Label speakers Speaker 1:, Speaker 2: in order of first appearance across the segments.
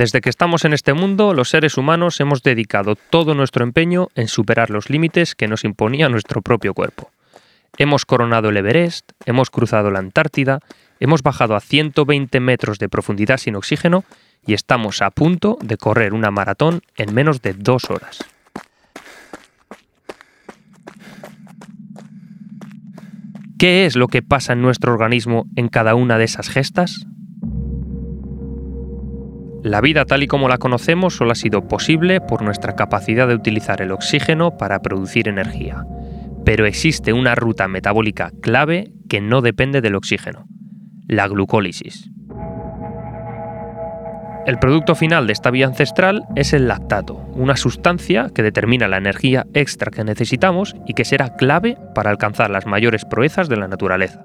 Speaker 1: Desde que estamos en este mundo, los seres humanos hemos dedicado todo nuestro empeño en superar los límites que nos imponía nuestro propio cuerpo. Hemos coronado el Everest, hemos cruzado la Antártida, hemos bajado a 120 metros de profundidad sin oxígeno y estamos a punto de correr una maratón en menos de dos horas. ¿Qué es lo que pasa en nuestro organismo en cada una de esas gestas? La vida tal y como la conocemos solo ha sido posible por nuestra capacidad de utilizar el oxígeno para producir energía. Pero existe una ruta metabólica clave que no depende del oxígeno, la glucólisis. El producto final de esta vía ancestral es el lactato, una sustancia que determina la energía extra que necesitamos y que será clave para alcanzar las mayores proezas de la naturaleza.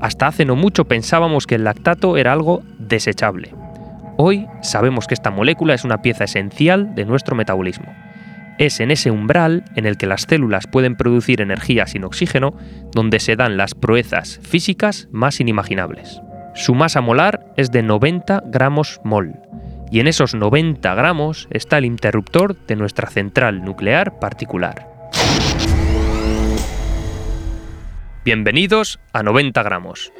Speaker 1: Hasta hace no mucho pensábamos que el lactato era algo desechable, Hoy sabemos que esta molécula es una pieza esencial de nuestro metabolismo. Es en ese umbral en el que las células pueden producir energía sin oxígeno donde se dan las proezas físicas más inimaginables. Su masa molar es de 90 gramos mol, y en esos 90 gramos está el interruptor de nuestra central nuclear particular. Bienvenidos a 90 gramos.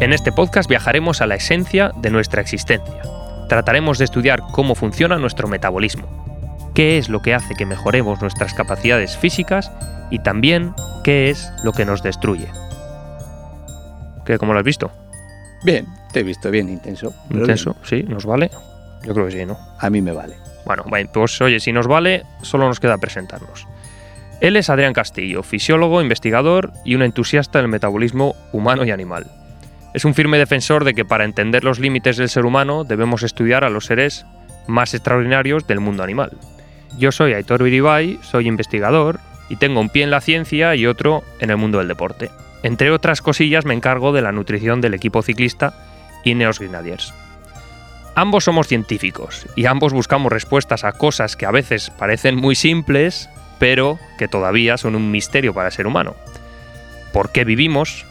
Speaker 1: En este podcast viajaremos a la esencia de nuestra existencia. Trataremos de estudiar cómo funciona nuestro metabolismo, qué es lo que hace que mejoremos nuestras capacidades físicas y también qué es lo que nos destruye. ¿Qué, ¿Cómo lo has visto?
Speaker 2: Bien, te he visto bien intenso.
Speaker 1: Intenso, sí, nos vale. Yo creo que sí, ¿no?
Speaker 2: A mí me vale.
Speaker 1: Bueno, pues oye, si nos vale, solo nos queda presentarnos. Él es Adrián Castillo, fisiólogo, investigador y un entusiasta del metabolismo humano y animal. Es un firme defensor de que para entender los límites del ser humano debemos estudiar a los seres más extraordinarios del mundo animal. Yo soy Aitor Viribay, soy investigador y tengo un pie en la ciencia y otro en el mundo del deporte. Entre otras cosillas me encargo de la nutrición del equipo ciclista Ineos Grenadiers. Ambos somos científicos y ambos buscamos respuestas a cosas que a veces parecen muy simples, pero que todavía son un misterio para el ser humano. ¿Por qué vivimos?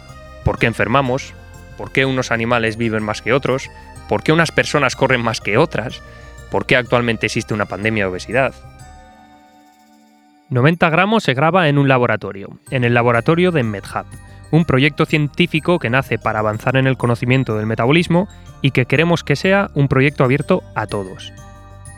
Speaker 1: ¿Por qué enfermamos? Por qué unos animales viven más que otros, por qué unas personas corren más que otras, por qué actualmente existe una pandemia de obesidad. 90 gramos se graba en un laboratorio, en el laboratorio de MedHub, un proyecto científico que nace para avanzar en el conocimiento del metabolismo y que queremos que sea un proyecto abierto a todos.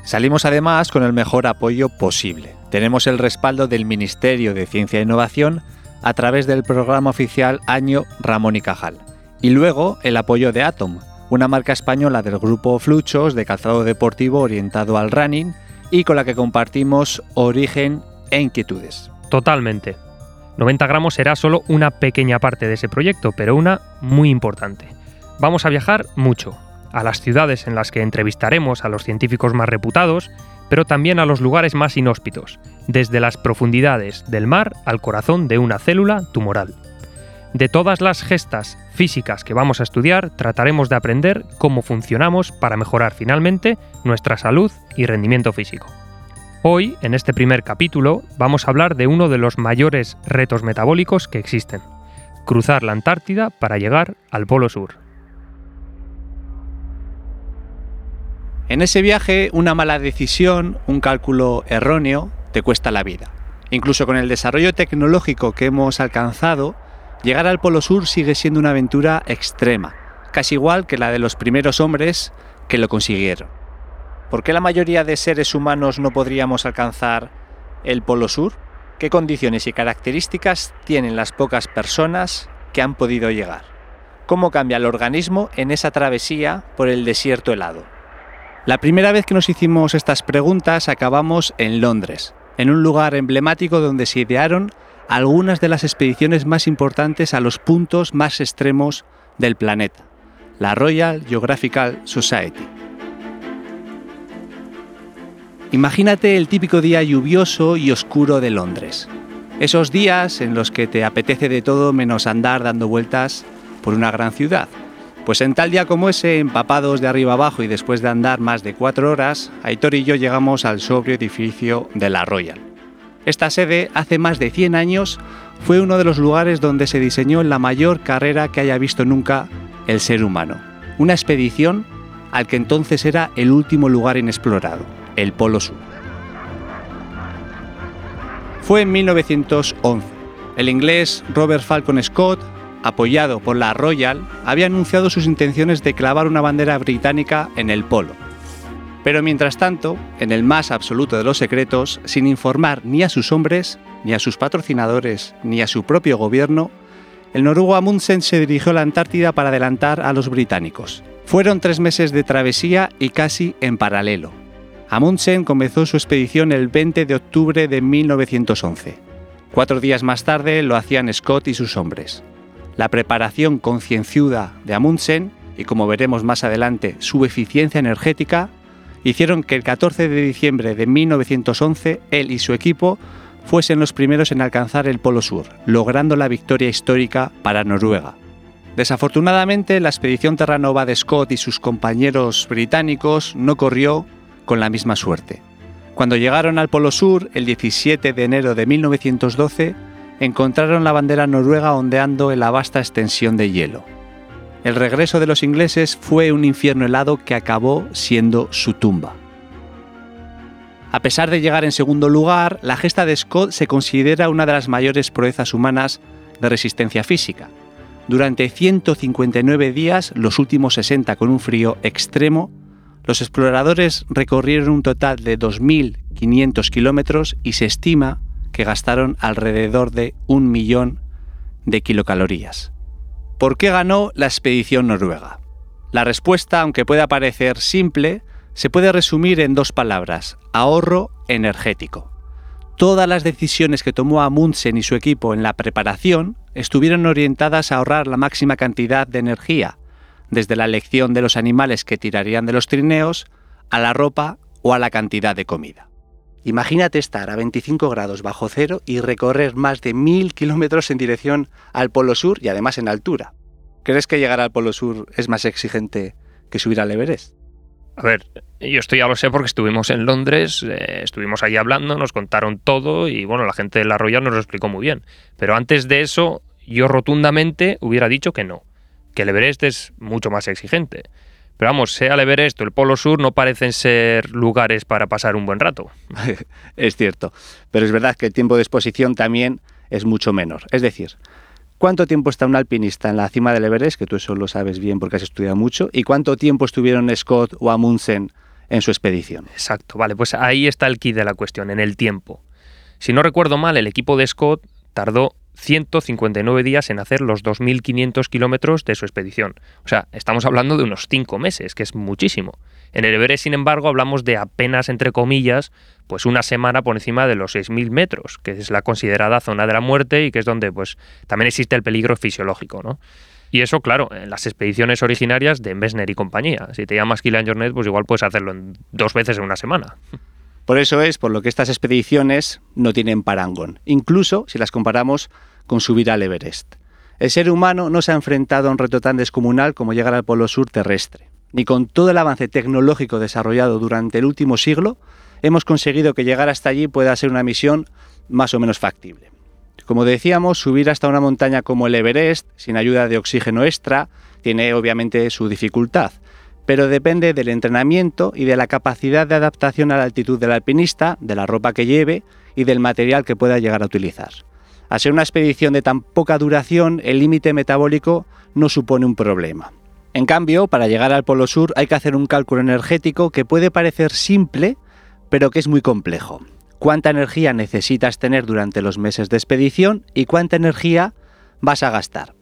Speaker 2: Salimos además con el mejor apoyo posible. Tenemos el respaldo del Ministerio de Ciencia e Innovación a través del programa oficial Año Ramón y Cajal. Y luego el apoyo de Atom, una marca española del grupo Fluchos de calzado deportivo orientado al running y con la que compartimos origen e inquietudes.
Speaker 1: Totalmente. 90 gramos será solo una pequeña parte de ese proyecto, pero una muy importante. Vamos a viajar mucho, a las ciudades en las que entrevistaremos a los científicos más reputados, pero también a los lugares más inhóspitos, desde las profundidades del mar al corazón de una célula tumoral. De todas las gestas físicas que vamos a estudiar, trataremos de aprender cómo funcionamos para mejorar finalmente nuestra salud y rendimiento físico. Hoy, en este primer capítulo, vamos a hablar de uno de los mayores retos metabólicos que existen, cruzar la Antártida para llegar al Polo Sur.
Speaker 2: En ese viaje, una mala decisión, un cálculo erróneo, te cuesta la vida. Incluso con el desarrollo tecnológico que hemos alcanzado, Llegar al Polo Sur sigue siendo una aventura extrema, casi igual que la de los primeros hombres que lo consiguieron. ¿Por qué la mayoría de seres humanos no podríamos alcanzar el Polo Sur? ¿Qué condiciones y características tienen las pocas personas que han podido llegar? ¿Cómo cambia el organismo en esa travesía por el desierto helado? La primera vez que nos hicimos estas preguntas acabamos en Londres, en un lugar emblemático donde se idearon algunas de las expediciones más importantes a los puntos más extremos del planeta, la Royal Geographical Society. Imagínate el típico día lluvioso y oscuro de Londres. Esos días en los que te apetece de todo menos andar dando vueltas por una gran ciudad. Pues en tal día como ese, empapados de arriba abajo y después de andar más de cuatro horas, Aitor y yo llegamos al sobrio edificio de la Royal. Esta sede hace más de 100 años fue uno de los lugares donde se diseñó la mayor carrera que haya visto nunca el ser humano. Una expedición al que entonces era el último lugar inexplorado, el Polo Sur. Fue en 1911. El inglés Robert Falcon Scott, apoyado por la Royal, había anunciado sus intenciones de clavar una bandera británica en el polo. Pero mientras tanto, en el más absoluto de los secretos, sin informar ni a sus hombres, ni a sus patrocinadores, ni a su propio gobierno, el noruego Amundsen se dirigió a la Antártida para adelantar a los británicos. Fueron tres meses de travesía y casi en paralelo. Amundsen comenzó su expedición el 20 de octubre de 1911. Cuatro días más tarde lo hacían Scott y sus hombres. La preparación concienzuda de Amundsen y como veremos más adelante su eficiencia energética hicieron que el 14 de diciembre de 1911 él y su equipo fuesen los primeros en alcanzar el Polo Sur, logrando la victoria histórica para Noruega. Desafortunadamente, la expedición Terranova de Scott y sus compañeros británicos no corrió con la misma suerte. Cuando llegaron al Polo Sur, el 17 de enero de 1912, encontraron la bandera noruega ondeando en la vasta extensión de hielo. El regreso de los ingleses fue un infierno helado que acabó siendo su tumba. A pesar de llegar en segundo lugar, la gesta de Scott se considera una de las mayores proezas humanas de resistencia física. Durante 159 días, los últimos 60 con un frío extremo, los exploradores recorrieron un total de 2.500 kilómetros y se estima que gastaron alrededor de un millón de kilocalorías. ¿Por qué ganó la expedición noruega? La respuesta, aunque pueda parecer simple, se puede resumir en dos palabras, ahorro energético. Todas las decisiones que tomó Amundsen y su equipo en la preparación estuvieron orientadas a ahorrar la máxima cantidad de energía, desde la elección de los animales que tirarían de los trineos, a la ropa o a la cantidad de comida. Imagínate estar a 25 grados bajo cero y recorrer más de mil kilómetros en dirección al Polo Sur y además en altura. ¿Crees que llegar al Polo Sur es más exigente que subir al Everest?
Speaker 1: A ver, yo esto ya lo sé porque estuvimos en Londres, eh, estuvimos ahí hablando, nos contaron todo y bueno, la gente de la nos lo explicó muy bien. Pero antes de eso, yo rotundamente hubiera dicho que no, que el Everest es mucho más exigente. Pero vamos, sea el Everest o el Polo Sur, no parecen ser lugares para pasar un buen rato.
Speaker 2: es cierto, pero es verdad que el tiempo de exposición también es mucho menor. Es decir, ¿Cuánto tiempo está un alpinista en la cima del Everest? Que tú eso lo sabes bien porque has estudiado mucho. ¿Y cuánto tiempo estuvieron Scott o Amundsen en su expedición?
Speaker 1: Exacto, vale, pues ahí está el kit de la cuestión, en el tiempo. Si no recuerdo mal, el equipo de Scott tardó 159 días en hacer los 2.500 kilómetros de su expedición. O sea, estamos hablando de unos 5 meses, que es muchísimo. En el Everest, sin embargo, hablamos de apenas, entre comillas, pues una semana por encima de los 6.000 metros, que es la considerada zona de la muerte y que es donde pues también existe el peligro fisiológico, ¿no? Y eso, claro, en las expediciones originarias de Messner y compañía. Si te llamas Kilian Jornet, pues igual puedes hacerlo en dos veces en una semana.
Speaker 2: Por eso es por lo que estas expediciones no tienen parangón, incluso si las comparamos con subir al Everest. El ser humano no se ha enfrentado a un reto tan descomunal como llegar al Polo Sur terrestre ni con todo el avance tecnológico desarrollado durante el último siglo, hemos conseguido que llegar hasta allí pueda ser una misión más o menos factible. Como decíamos, subir hasta una montaña como el Everest, sin ayuda de oxígeno extra, tiene obviamente su dificultad, pero depende del entrenamiento y de la capacidad de adaptación a la altitud del alpinista, de la ropa que lleve y del material que pueda llegar a utilizar. Al ser una expedición de tan poca duración, el límite metabólico no supone un problema. En cambio, para llegar al Polo Sur hay que hacer un cálculo energético que puede parecer simple, pero que es muy complejo. ¿Cuánta energía necesitas tener durante los meses de expedición y cuánta energía vas a gastar?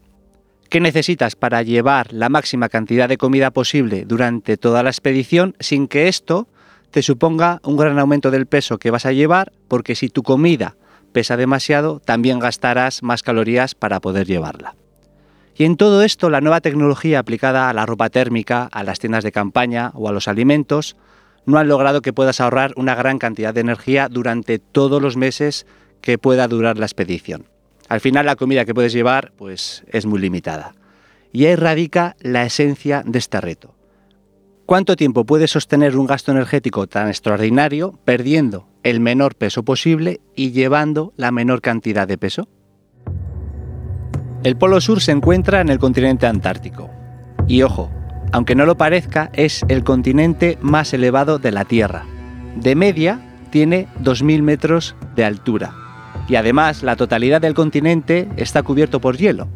Speaker 2: ¿Qué necesitas para llevar la máxima cantidad de comida posible durante toda la expedición sin que esto te suponga un gran aumento del peso que vas a llevar? Porque si tu comida pesa demasiado, también gastarás más calorías para poder llevarla. Y en todo esto, la nueva tecnología aplicada a la ropa térmica, a las tiendas de campaña o a los alimentos, no han logrado que puedas ahorrar una gran cantidad de energía durante todos los meses que pueda durar la expedición. Al final la comida que puedes llevar pues es muy limitada. Y ahí radica la esencia de este reto. ¿Cuánto tiempo puedes sostener un gasto energético tan extraordinario perdiendo el menor peso posible y llevando la menor cantidad de peso? El Polo Sur se encuentra en el continente antártico. Y ojo, aunque no lo parezca, es el continente más elevado de la Tierra. De media tiene 2.000 metros de altura. Y además la totalidad del continente está cubierto por hielo.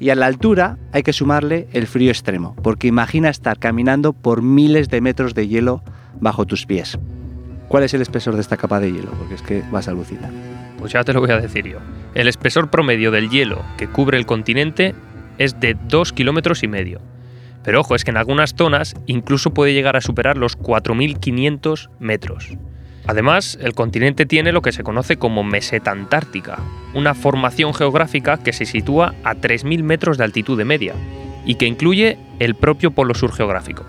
Speaker 2: Y a la altura hay que sumarle el frío extremo, porque imagina estar caminando por miles de metros de hielo bajo tus pies. ¿Cuál es el espesor de esta capa de hielo? Porque es que vas a alucinar.
Speaker 1: Pues ya te lo voy a decir yo. El espesor promedio del hielo que cubre el continente es de 2 kilómetros y medio. Pero ojo, es que en algunas zonas incluso puede llegar a superar los 4.500 metros. Además, el continente tiene lo que se conoce como meseta antártica, una formación geográfica que se sitúa a 3.000 metros de altitud de media y que incluye el propio polo sur geográfico.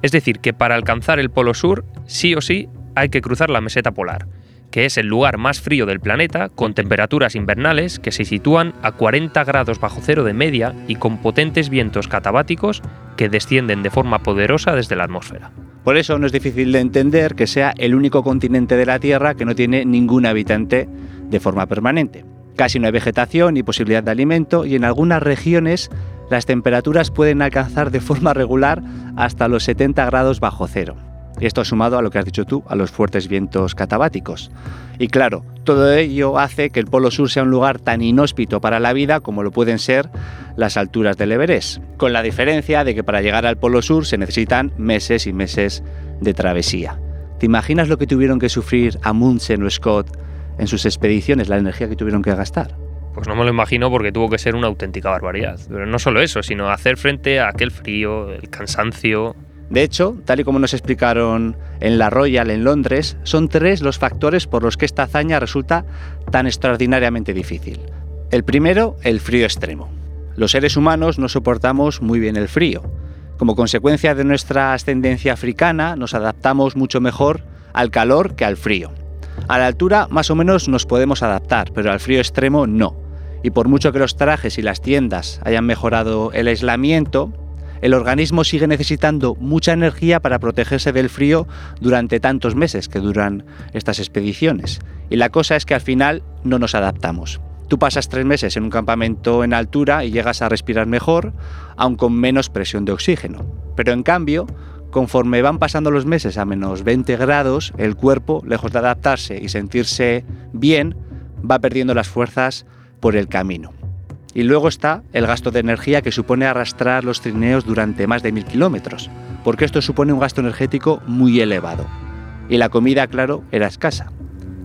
Speaker 1: Es decir, que para alcanzar el polo sur, sí o sí, hay que cruzar la meseta polar, que es el lugar más frío del planeta, con temperaturas invernales que se sitúan a 40 grados bajo cero de media y con potentes vientos catabáticos que descienden de forma poderosa desde la atmósfera.
Speaker 2: Por eso no es difícil de entender que sea el único continente de la Tierra que no tiene ningún habitante de forma permanente. Casi no hay vegetación ni posibilidad de alimento y en algunas regiones las temperaturas pueden alcanzar de forma regular hasta los 70 grados bajo cero. Esto sumado a lo que has dicho tú, a los fuertes vientos catabáticos. Y claro, todo ello hace que el Polo Sur sea un lugar tan inhóspito para la vida como lo pueden ser las alturas del Everest, con la diferencia de que para llegar al Polo Sur se necesitan meses y meses de travesía. ¿Te imaginas lo que tuvieron que sufrir Amundsen o Scott en sus expediciones, la energía que tuvieron que gastar?
Speaker 1: Pues no me lo imagino porque tuvo que ser una auténtica barbaridad. Pero no solo eso, sino hacer frente a aquel frío, el cansancio,
Speaker 2: de hecho, tal y como nos explicaron en la Royal en Londres, son tres los factores por los que esta hazaña resulta tan extraordinariamente difícil. El primero, el frío extremo. Los seres humanos no soportamos muy bien el frío. Como consecuencia de nuestra ascendencia africana, nos adaptamos mucho mejor al calor que al frío. A la altura más o menos nos podemos adaptar, pero al frío extremo no. Y por mucho que los trajes y las tiendas hayan mejorado el aislamiento, el organismo sigue necesitando mucha energía para protegerse del frío durante tantos meses que duran estas expediciones. Y la cosa es que al final no nos adaptamos. Tú pasas tres meses en un campamento en altura y llegas a respirar mejor, aun con menos presión de oxígeno. Pero en cambio, conforme van pasando los meses a menos 20 grados, el cuerpo, lejos de adaptarse y sentirse bien, va perdiendo las fuerzas por el camino. Y luego está el gasto de energía que supone arrastrar los trineos durante más de mil kilómetros, porque esto supone un gasto energético muy elevado. Y la comida, claro, era escasa.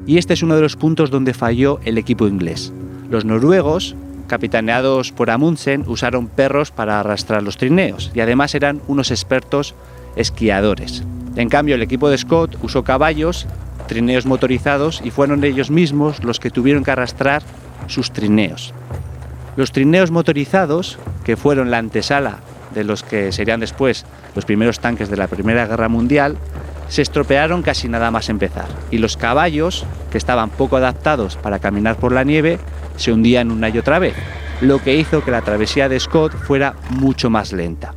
Speaker 2: Y este es uno de los puntos donde falló el equipo inglés. Los noruegos, capitaneados por Amundsen, usaron perros para arrastrar los trineos y además eran unos expertos esquiadores. En cambio, el equipo de Scott usó caballos, trineos motorizados y fueron ellos mismos los que tuvieron que arrastrar sus trineos. Los trineos motorizados, que fueron la antesala de los que serían después los primeros tanques de la Primera Guerra Mundial, se estropearon casi nada más empezar, y los caballos, que estaban poco adaptados para caminar por la nieve, se hundían una y otra vez, lo que hizo que la travesía de Scott fuera mucho más lenta.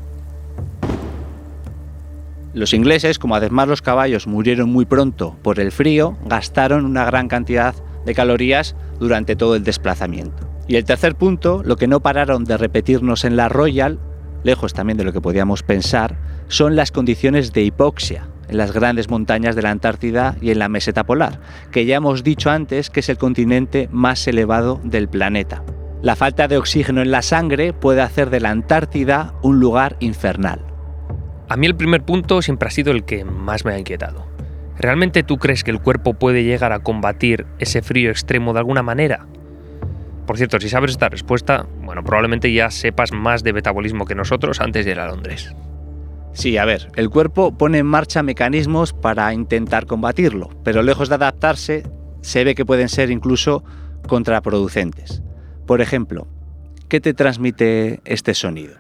Speaker 2: Los ingleses, como además los caballos murieron muy pronto por el frío, gastaron una gran cantidad de calorías durante todo el desplazamiento. Y el tercer punto, lo que no pararon de repetirnos en la Royal, lejos también de lo que podíamos pensar, son las condiciones de hipoxia en las grandes montañas de la Antártida y en la meseta polar, que ya hemos dicho antes que es el continente más elevado del planeta. La falta de oxígeno en la sangre puede hacer de la Antártida un lugar infernal.
Speaker 1: A mí el primer punto siempre ha sido el que más me ha inquietado. ¿Realmente tú crees que el cuerpo puede llegar a combatir ese frío extremo de alguna manera? Por cierto, si sabes esta respuesta, bueno, probablemente ya sepas más de metabolismo que nosotros antes de ir a Londres.
Speaker 2: Sí, a ver, el cuerpo pone en marcha mecanismos para intentar combatirlo, pero lejos de adaptarse, se ve que pueden ser incluso contraproducentes. Por ejemplo, ¿qué te transmite este sonido?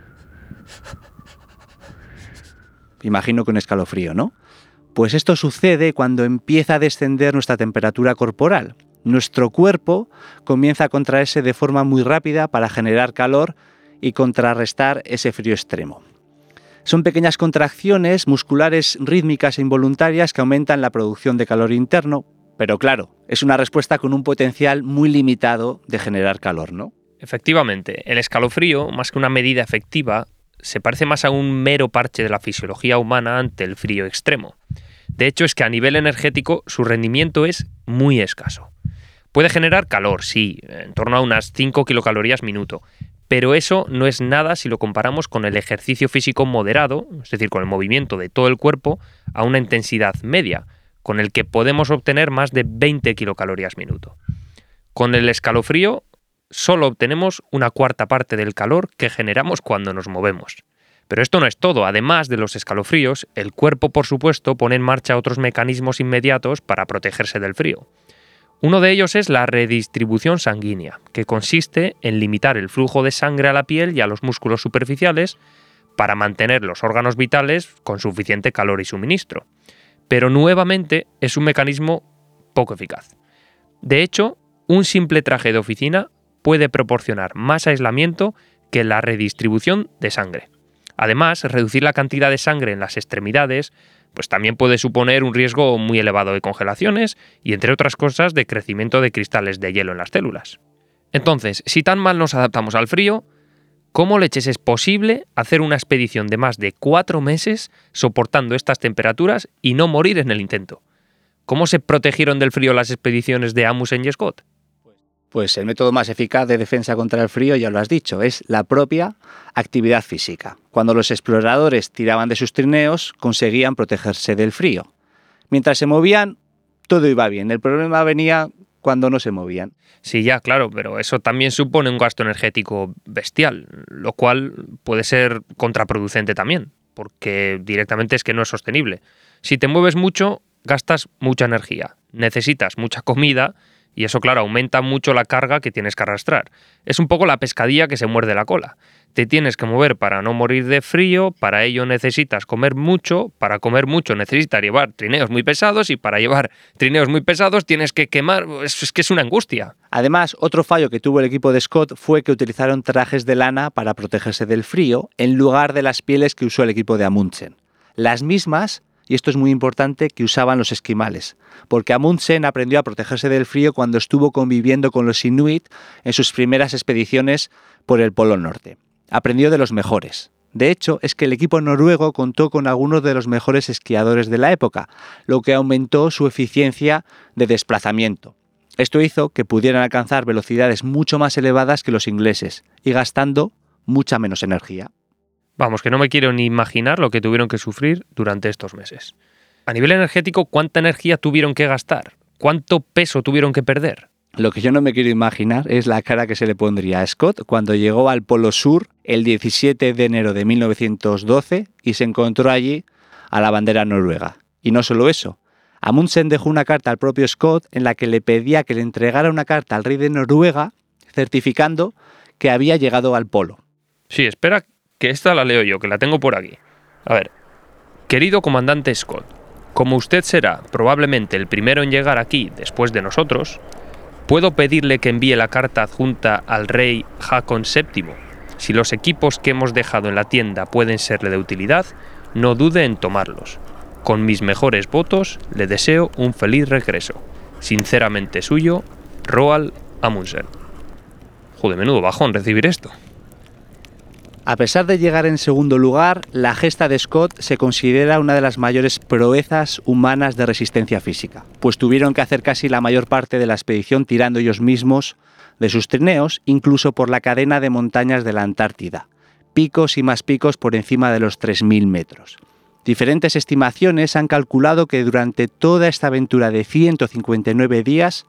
Speaker 2: Imagino que un escalofrío, ¿no? Pues esto sucede cuando empieza a descender nuestra temperatura corporal, nuestro cuerpo comienza a contraerse de forma muy rápida para generar calor y contrarrestar ese frío extremo. Son pequeñas contracciones musculares rítmicas e involuntarias que aumentan la producción de calor interno, pero claro, es una respuesta con un potencial muy limitado de generar calor, ¿no?
Speaker 1: Efectivamente, el escalofrío, más que una medida efectiva, se parece más a un mero parche de la fisiología humana ante el frío extremo. De hecho, es que a nivel energético su rendimiento es muy escaso. Puede generar calor, sí, en torno a unas 5 kilocalorías minuto, pero eso no es nada si lo comparamos con el ejercicio físico moderado, es decir, con el movimiento de todo el cuerpo a una intensidad media, con el que podemos obtener más de 20 kilocalorías minuto. Con el escalofrío solo obtenemos una cuarta parte del calor que generamos cuando nos movemos. Pero esto no es todo. Además de los escalofríos, el cuerpo, por supuesto, pone en marcha otros mecanismos inmediatos para protegerse del frío. Uno de ellos es la redistribución sanguínea, que consiste en limitar el flujo de sangre a la piel y a los músculos superficiales para mantener los órganos vitales con suficiente calor y suministro. Pero nuevamente es un mecanismo poco eficaz. De hecho, un simple traje de oficina puede proporcionar más aislamiento que la redistribución de sangre. Además, reducir la cantidad de sangre en las extremidades pues también puede suponer un riesgo muy elevado de congelaciones y, entre otras cosas, de crecimiento de cristales de hielo en las células. Entonces, si tan mal nos adaptamos al frío, ¿cómo leches es posible hacer una expedición de más de cuatro meses soportando estas temperaturas y no morir en el intento? ¿Cómo se protegieron del frío las expediciones de Amundsen y Scott?
Speaker 2: Pues el método más eficaz de defensa contra el frío, ya lo has dicho, es la propia actividad física. Cuando los exploradores tiraban de sus trineos, conseguían protegerse del frío. Mientras se movían, todo iba bien. El problema venía cuando no se movían.
Speaker 1: Sí, ya, claro, pero eso también supone un gasto energético bestial, lo cual puede ser contraproducente también, porque directamente es que no es sostenible. Si te mueves mucho, gastas mucha energía, necesitas mucha comida y eso, claro, aumenta mucho la carga que tienes que arrastrar. Es un poco la pescadilla que se muerde la cola. Te tienes que mover para no morir de frío, para ello necesitas comer mucho, para comer mucho necesitas llevar trineos muy pesados y para llevar trineos muy pesados tienes que quemar, es, que es una angustia.
Speaker 2: Además, otro fallo que tuvo el equipo de Scott fue que utilizaron trajes de lana para protegerse del frío en lugar de las pieles que usó el equipo de Amundsen. Las mismas y esto es muy importante, que usaban los esquimales, porque Amundsen aprendió a protegerse del frío cuando estuvo conviviendo con los inuit en sus primeras expediciones por el Polo Norte. Aprendió de los mejores. De hecho, es que el equipo noruego contó con algunos de los mejores esquiadores de la época, lo que aumentó su eficiencia de desplazamiento. Esto hizo que pudieran alcanzar velocidades mucho más elevadas que los ingleses y gastando mucha menos energía.
Speaker 1: Vamos, que no me quiero ni imaginar lo que tuvieron que sufrir durante estos meses. A nivel energético, ¿cuánta energía tuvieron que gastar? ¿Cuánto peso tuvieron que perder?
Speaker 2: Lo que yo no me quiero imaginar es la cara que se le pondría a Scott cuando llegó al Polo Sur el 17 de enero de 1912 y se encontró allí a la bandera noruega. Y no solo eso, Amundsen dejó una carta al propio Scott en la que le pedía que le entregara una carta al rey de Noruega certificando que había llegado al polo.
Speaker 1: Sí, espera que esta la leo yo, que la tengo por aquí. A ver, querido comandante Scott, como usted será probablemente el primero en llegar aquí después de nosotros, ¿puedo pedirle que envíe la carta adjunta al rey Hakon VII? Si los equipos que hemos dejado en la tienda pueden serle de utilidad, no dude en tomarlos. Con mis mejores votos, le deseo un feliz regreso. Sinceramente suyo, Roald Amundsen. Joder, menudo bajón recibir esto.
Speaker 2: A pesar de llegar en segundo lugar, la gesta de Scott se considera una de las mayores proezas humanas de resistencia física, pues tuvieron que hacer casi la mayor parte de la expedición tirando ellos mismos de sus trineos, incluso por la cadena de montañas de la Antártida, picos y más picos por encima de los 3.000 metros. Diferentes estimaciones han calculado que durante toda esta aventura de 159 días,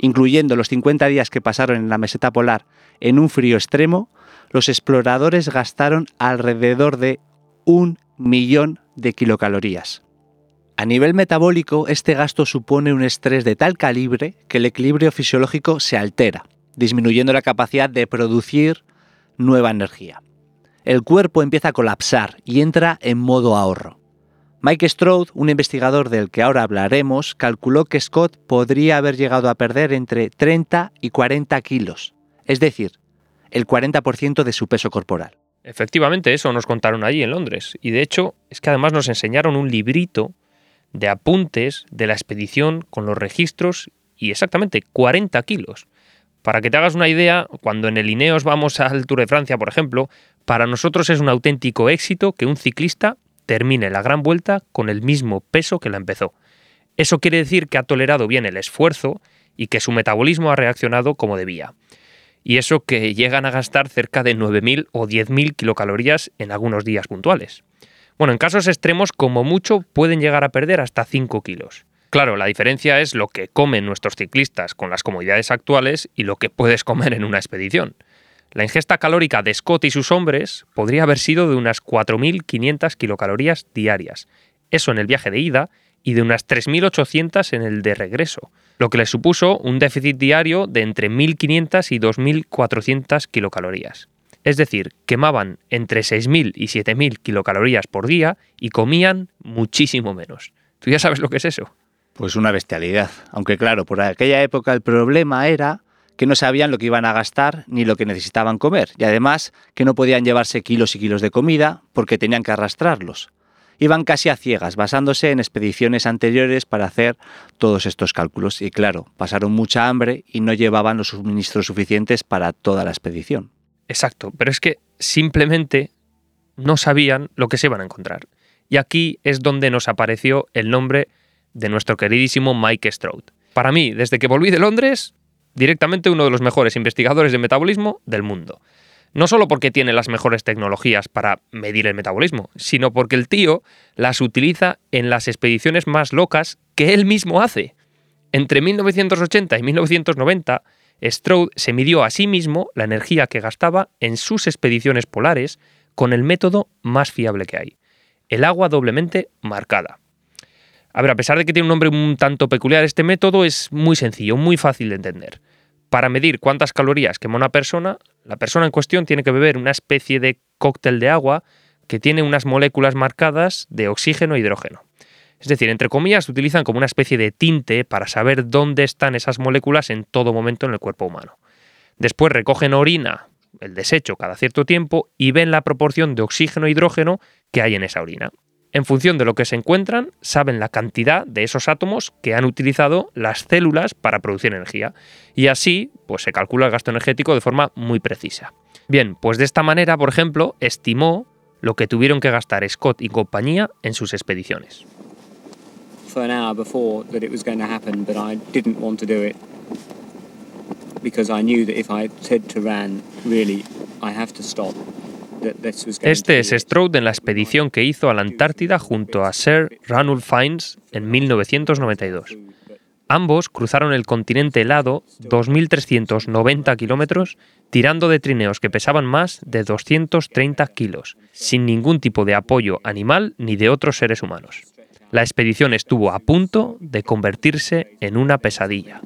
Speaker 2: incluyendo los 50 días que pasaron en la meseta polar en un frío extremo, los exploradores gastaron alrededor de un millón de kilocalorías. A nivel metabólico, este gasto supone un estrés de tal calibre que el equilibrio fisiológico se altera, disminuyendo la capacidad de producir nueva energía. El cuerpo empieza a colapsar y entra en modo ahorro. Mike Stroud, un investigador del que ahora hablaremos, calculó que Scott podría haber llegado a perder entre 30 y 40 kilos, es decir, el 40% de su peso corporal.
Speaker 1: Efectivamente, eso nos contaron allí en Londres. Y de hecho, es que además nos enseñaron un librito de apuntes de la expedición con los registros y exactamente 40 kilos. Para que te hagas una idea, cuando en el Ineos vamos al Tour de Francia, por ejemplo, para nosotros es un auténtico éxito que un ciclista termine la gran vuelta con el mismo peso que la empezó. Eso quiere decir que ha tolerado bien el esfuerzo y que su metabolismo ha reaccionado como debía. Y eso que llegan a gastar cerca de 9.000 o 10.000 kilocalorías en algunos días puntuales. Bueno, en casos extremos, como mucho, pueden llegar a perder hasta 5 kilos. Claro, la diferencia es lo que comen nuestros ciclistas con las comodidades actuales y lo que puedes comer en una expedición. La ingesta calórica de Scott y sus hombres podría haber sido de unas 4.500 kilocalorías diarias, eso en el viaje de ida, y de unas 3.800 en el de regreso, lo que les supuso un déficit diario de entre 1.500 y 2.400 kilocalorías. Es decir, quemaban entre 6.000 y 7.000 kilocalorías por día y comían muchísimo menos. ¿Tú ya sabes lo que es eso?
Speaker 2: Pues una bestialidad. Aunque claro, por aquella época el problema era que no sabían lo que iban a gastar ni lo que necesitaban comer, y además que no podían llevarse kilos y kilos de comida porque tenían que arrastrarlos. Iban casi a ciegas, basándose en expediciones anteriores para hacer todos estos cálculos, y claro, pasaron mucha hambre y no llevaban los suministros suficientes para toda la expedición.
Speaker 1: Exacto, pero es que simplemente no sabían lo que se iban a encontrar. Y aquí es donde nos apareció el nombre de nuestro queridísimo Mike Stroud. Para mí, desde que volví de Londres, directamente uno de los mejores investigadores de metabolismo del mundo. No solo porque tiene las mejores tecnologías para medir el metabolismo, sino porque el tío las utiliza en las expediciones más locas que él mismo hace. Entre 1980 y 1990, Stroud se midió a sí mismo la energía que gastaba en sus expediciones polares con el método más fiable que hay, el agua doblemente marcada. A ver, a pesar de que tiene un nombre un tanto peculiar, este método es muy sencillo, muy fácil de entender. Para medir cuántas calorías quema una persona, la persona en cuestión tiene que beber una especie de cóctel de agua que tiene unas moléculas marcadas de oxígeno e hidrógeno. Es decir, entre comillas, se utilizan como una especie de tinte para saber dónde están esas moléculas en todo momento en el cuerpo humano. Después recogen orina, el desecho, cada cierto tiempo y ven la proporción de oxígeno e hidrógeno que hay en esa orina. En función de lo que se encuentran, saben la cantidad de esos átomos que han utilizado las células para producir energía. Y así, pues se calcula el gasto energético de forma muy precisa. Bien, pues de esta manera, por ejemplo, estimó lo que tuvieron que gastar Scott y compañía en sus expediciones.
Speaker 3: because I knew that if I said to Ran, really, I have to stop,
Speaker 1: este es Stroud en la expedición que hizo a la Antártida junto a Sir Ranulph Fiennes en 1992. Ambos cruzaron el continente helado 2.390 kilómetros tirando de trineos que pesaban más de 230 kilos, sin ningún tipo de apoyo animal ni de otros seres humanos. La expedición estuvo a punto de convertirse en una pesadilla.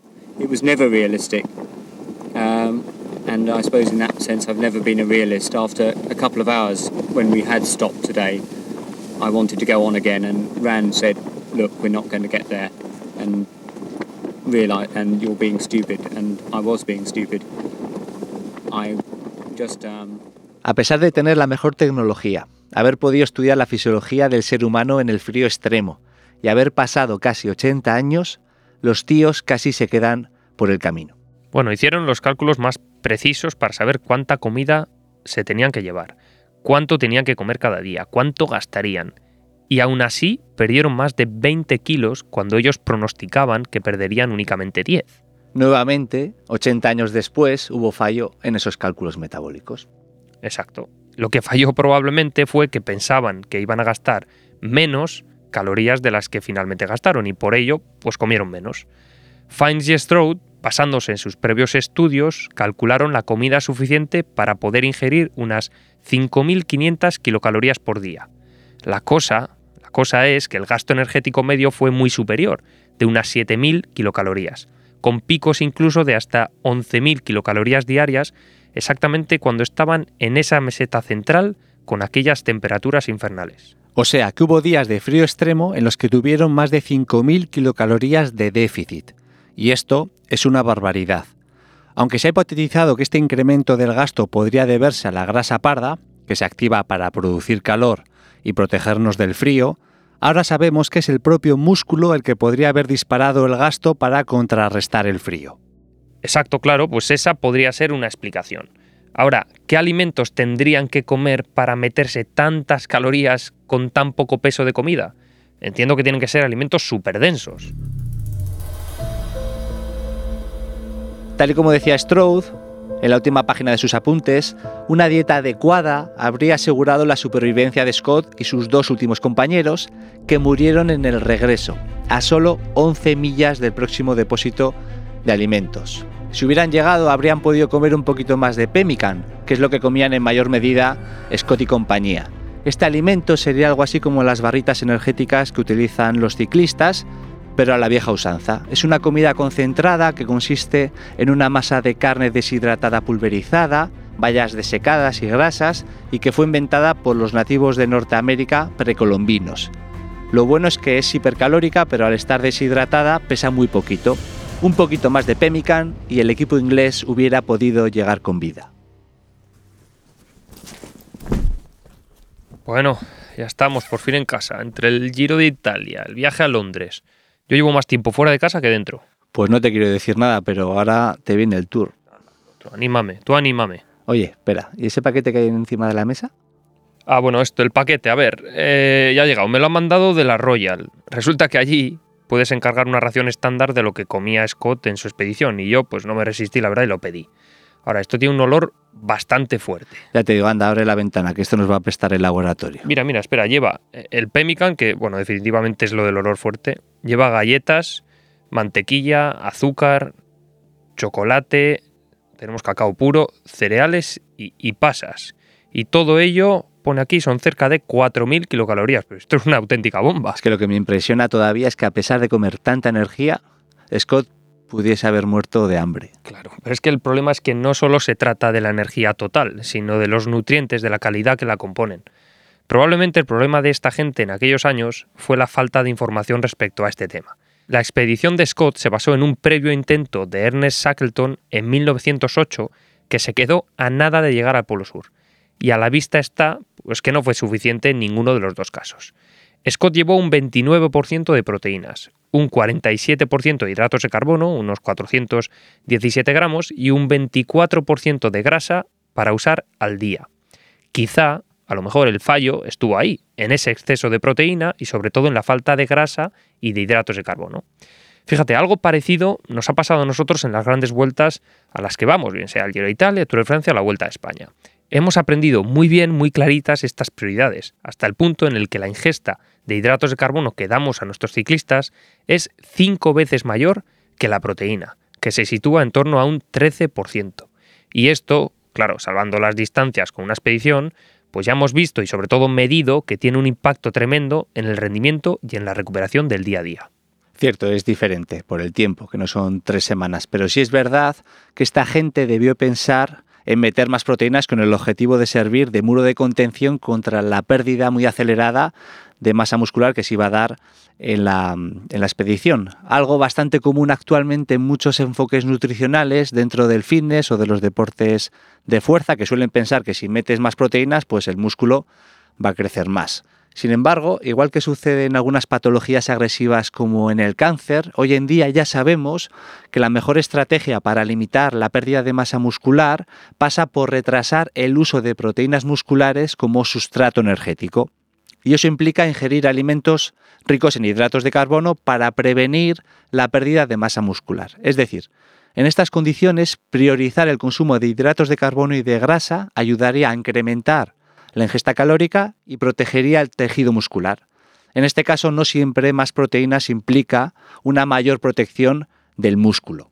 Speaker 3: And I suppose in that sense, I've never been a realist. After a couple of hours, when we had stopped today, I wanted to go on again, and Rand said, "Look, we're not going to get there," and realize, and you're being stupid, and I was being stupid. I just. Um...
Speaker 2: A pesar de tener la mejor tecnología, haber podido estudiar la fisiología del ser humano en el frío extremo y haber pasado casi 80 años, los tíos casi se quedan por el camino.
Speaker 1: Bueno, hicieron los cálculos más precisos para saber cuánta comida se tenían que llevar, cuánto tenían que comer cada día, cuánto gastarían. Y aún así perdieron más de 20 kilos cuando ellos pronosticaban que perderían únicamente 10.
Speaker 2: Nuevamente, 80 años después, hubo fallo en esos cálculos metabólicos.
Speaker 1: Exacto. Lo que falló probablemente fue que pensaban que iban a gastar menos calorías de las que finalmente gastaron y por ello pues comieron menos. Fines y Stroud Basándose en sus previos estudios, calcularon la comida suficiente para poder ingerir unas 5.500 kilocalorías por día. La cosa, la cosa es que el gasto energético medio fue muy superior, de unas 7.000 kilocalorías, con picos incluso de hasta 11.000 kilocalorías diarias, exactamente cuando estaban en esa meseta central con aquellas temperaturas infernales.
Speaker 2: O sea que hubo días de frío extremo en los que tuvieron más de 5.000 kilocalorías de déficit. Y esto es una barbaridad. Aunque se ha hipotetizado que este incremento del gasto podría deberse a la grasa parda, que se activa para producir calor y protegernos del frío, ahora sabemos que es el propio músculo el que podría haber disparado el gasto para contrarrestar el frío.
Speaker 1: Exacto, claro, pues esa podría ser una explicación. Ahora, ¿qué alimentos tendrían que comer para meterse tantas calorías con tan poco peso de comida? Entiendo que tienen que ser alimentos súper densos.
Speaker 2: Tal y como decía Strode, en la última página de sus apuntes, una dieta adecuada habría asegurado la supervivencia de Scott y sus dos últimos compañeros, que murieron en el regreso, a solo 11 millas del próximo depósito de alimentos. Si hubieran llegado, habrían podido comer un poquito más de pemmican, que es lo que comían en mayor medida Scott y compañía. Este alimento sería algo así como las barritas energéticas que utilizan los ciclistas, pero a la vieja usanza. Es una comida concentrada que consiste en una masa de carne deshidratada pulverizada, bayas desecadas y grasas, y que fue inventada por los nativos de Norteamérica precolombinos. Lo bueno es que es hipercalórica, pero al estar deshidratada pesa muy poquito. Un poquito más de pemmican y el equipo inglés hubiera podido llegar con vida.
Speaker 1: Bueno, ya estamos por fin en casa, entre el Giro de Italia, el viaje a Londres, yo llevo más tiempo fuera de casa que dentro.
Speaker 2: Pues no te quiero decir nada, pero ahora te viene el tour.
Speaker 1: Tú anímame, tú anímame.
Speaker 2: Oye, espera, ¿y ese paquete que hay encima de la mesa?
Speaker 1: Ah, bueno, esto, el paquete. A ver, eh, ya ha llegado. Me lo han mandado de la Royal. Resulta que allí puedes encargar una ración estándar de lo que comía Scott en su expedición y yo pues no me resistí, la verdad, y lo pedí. Ahora, esto tiene un olor bastante fuerte.
Speaker 2: Ya te digo, anda, abre la ventana, que esto nos va a prestar el laboratorio.
Speaker 1: Mira, mira, espera, lleva eh, el pemmican, que bueno, definitivamente es lo del olor fuerte. Lleva galletas, mantequilla, azúcar, chocolate, tenemos cacao puro, cereales y, y pasas. Y todo ello, pone aquí, son cerca de 4.000 kilocalorías. Pero esto es una auténtica bomba.
Speaker 2: Es que lo que me impresiona todavía es que a pesar de comer tanta energía, Scott pudiese haber muerto de hambre.
Speaker 1: Claro, pero es que el problema es que no solo se trata de la energía total, sino de los nutrientes, de la calidad que la componen. Probablemente el problema de esta gente en aquellos años fue la falta de información respecto a este tema. La expedición de Scott se basó en un previo intento de Ernest Shackleton en 1908 que se quedó a nada de llegar al Polo Sur. Y a la vista está pues que no fue suficiente en ninguno de los dos casos. Scott llevó un 29% de proteínas, un 47% de hidratos de carbono, unos 417 gramos, y un 24% de grasa para usar al día. Quizá, a lo mejor el fallo estuvo ahí, en ese exceso de proteína y sobre todo en la falta de grasa y de hidratos de carbono. Fíjate, algo parecido nos ha pasado a nosotros en las grandes vueltas a las que vamos, bien sea el Giro de Italia, Tour de Francia o la Vuelta a España. Hemos aprendido muy bien, muy claritas estas prioridades, hasta el punto en el que la ingesta de hidratos de carbono que damos a nuestros ciclistas es cinco veces mayor que la proteína, que se sitúa en torno a un 13%. Y esto, claro, salvando las distancias con una expedición, pues ya hemos visto y sobre todo medido que tiene un impacto tremendo en el rendimiento y en la recuperación del día a día.
Speaker 2: Cierto, es diferente por el tiempo, que no son tres semanas, pero sí es verdad que esta gente debió pensar en meter más proteínas con el objetivo de servir de muro de contención contra la pérdida muy acelerada de masa muscular que se iba a dar en la, en la, expedición. Algo bastante común actualmente en muchos enfoques nutricionales dentro del fitness o de los deportes de fuerza, que suelen pensar que si metes más proteínas, pues el músculo va a crecer más. Sin embargo, igual que sucede en algunas patologías agresivas como en el cáncer, hoy en día ya sabemos que la mejor estrategia para limitar la pérdida de masa muscular pasa por retrasar el uso de proteínas musculares como sustrato energético. Y eso implica ingerir alimentos ricos en hidratos de carbono para prevenir la pérdida de masa muscular. Es decir, en estas condiciones, priorizar el consumo de hidratos de carbono y de grasa ayudaría a incrementar la ingesta calórica y protegería el tejido muscular. En este caso, no siempre más proteínas implica una mayor protección del músculo.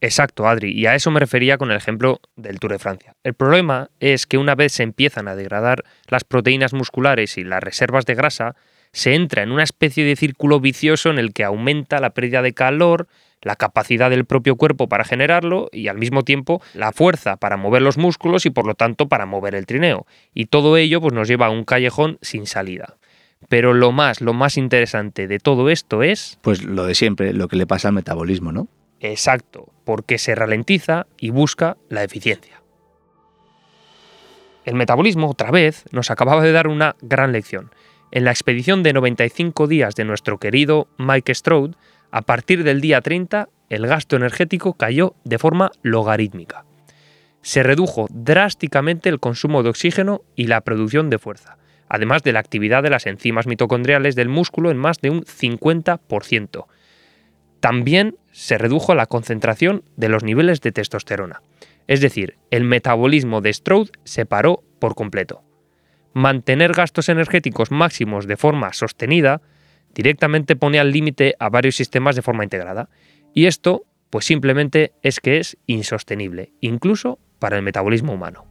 Speaker 1: Exacto, Adri, y a eso me refería con el ejemplo del Tour de Francia. El problema es que una vez se empiezan a degradar las proteínas musculares y las reservas de grasa, se entra en una especie de círculo vicioso en el que aumenta la pérdida de calor, la capacidad del propio cuerpo para generarlo y al mismo tiempo la fuerza para mover los músculos y por lo tanto para mover el trineo. Y todo ello pues, nos lleva a un callejón sin salida. Pero lo más, lo más interesante de todo esto es...
Speaker 2: Pues lo de siempre, lo que le pasa al metabolismo, ¿no?
Speaker 1: Exacto, porque se ralentiza y busca la eficiencia. El metabolismo, otra vez, nos acababa de dar una gran lección. En la expedición de 95 días de nuestro querido Mike Strode, a partir del día 30 el gasto energético cayó de forma logarítmica. Se redujo drásticamente el consumo de oxígeno y la producción de fuerza, además de la actividad de las enzimas mitocondriales del músculo en más de un 50%. También se redujo la concentración de los niveles de testosterona. Es decir, el metabolismo de Stroud se paró por completo. Mantener gastos energéticos máximos de forma sostenida directamente pone al límite a varios sistemas de forma integrada. Y esto, pues simplemente es que es insostenible, incluso para el metabolismo humano.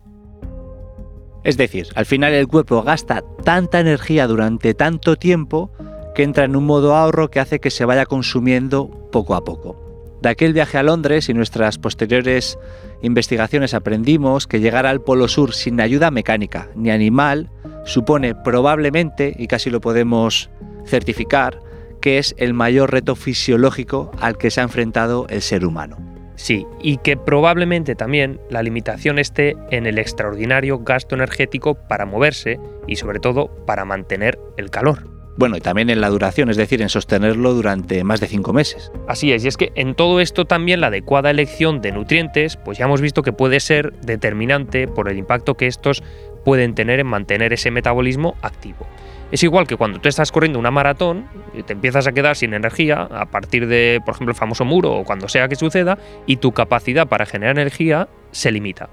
Speaker 2: Es decir, al final el cuerpo gasta tanta energía durante tanto tiempo que entra en un modo ahorro que hace que se vaya consumiendo poco a poco. De aquel viaje a Londres y nuestras posteriores investigaciones aprendimos que llegar al Polo Sur sin ayuda mecánica ni animal supone probablemente, y casi lo podemos certificar, que es el mayor reto fisiológico al que se ha enfrentado el ser humano.
Speaker 1: Sí, y que probablemente también la limitación esté en el extraordinario gasto energético para moverse y sobre todo para mantener el calor.
Speaker 2: Bueno, y también en la duración, es decir, en sostenerlo durante más de cinco meses.
Speaker 1: Así es, y es que en todo esto también la adecuada elección de nutrientes, pues ya hemos visto que puede ser determinante por el impacto que estos pueden tener en mantener ese metabolismo activo. Es igual que cuando tú estás corriendo una maratón y te empiezas a quedar sin energía a partir de, por ejemplo, el famoso muro o cuando sea que suceda, y tu capacidad para generar energía se limita.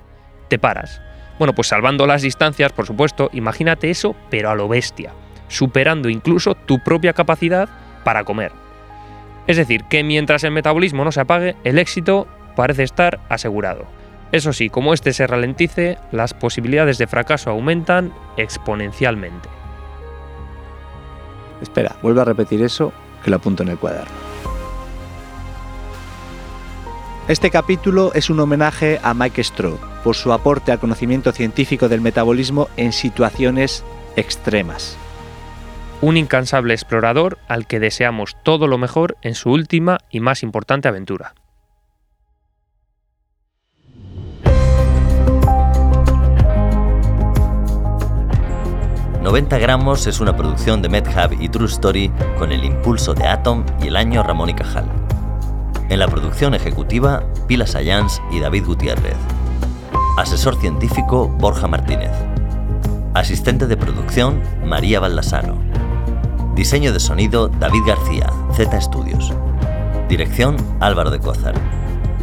Speaker 1: Te paras. Bueno, pues salvando las distancias, por supuesto, imagínate eso, pero a lo bestia, superando incluso tu propia capacidad para comer. Es decir, que mientras el metabolismo no se apague, el éxito parece estar asegurado. Eso sí, como este se ralentice, las posibilidades de fracaso aumentan exponencialmente.
Speaker 2: Espera, vuelve a repetir eso, que lo apunto en el cuaderno. Este capítulo es un homenaje a Mike Stroh por su aporte al conocimiento científico del metabolismo en situaciones extremas.
Speaker 1: Un incansable explorador al que deseamos todo lo mejor en su última y más importante aventura.
Speaker 4: 90 gramos es una producción de MedHub y True Story con el impulso de Atom y el año Ramón y Cajal. En la producción ejecutiva, Pila Sayans y David Gutiérrez. Asesor científico, Borja Martínez. Asistente de producción, María Baldasano. Diseño de sonido, David García, Z Studios. Dirección, Álvaro de Cózar.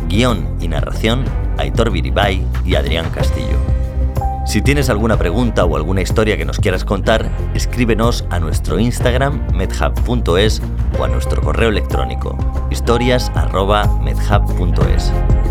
Speaker 4: Guión y narración, Aitor Viribay y Adrián Castillo. Si tienes alguna pregunta o alguna historia que nos quieras contar, escríbenos a nuestro Instagram medhub.es o a nuestro correo electrónico historias.medhub.es.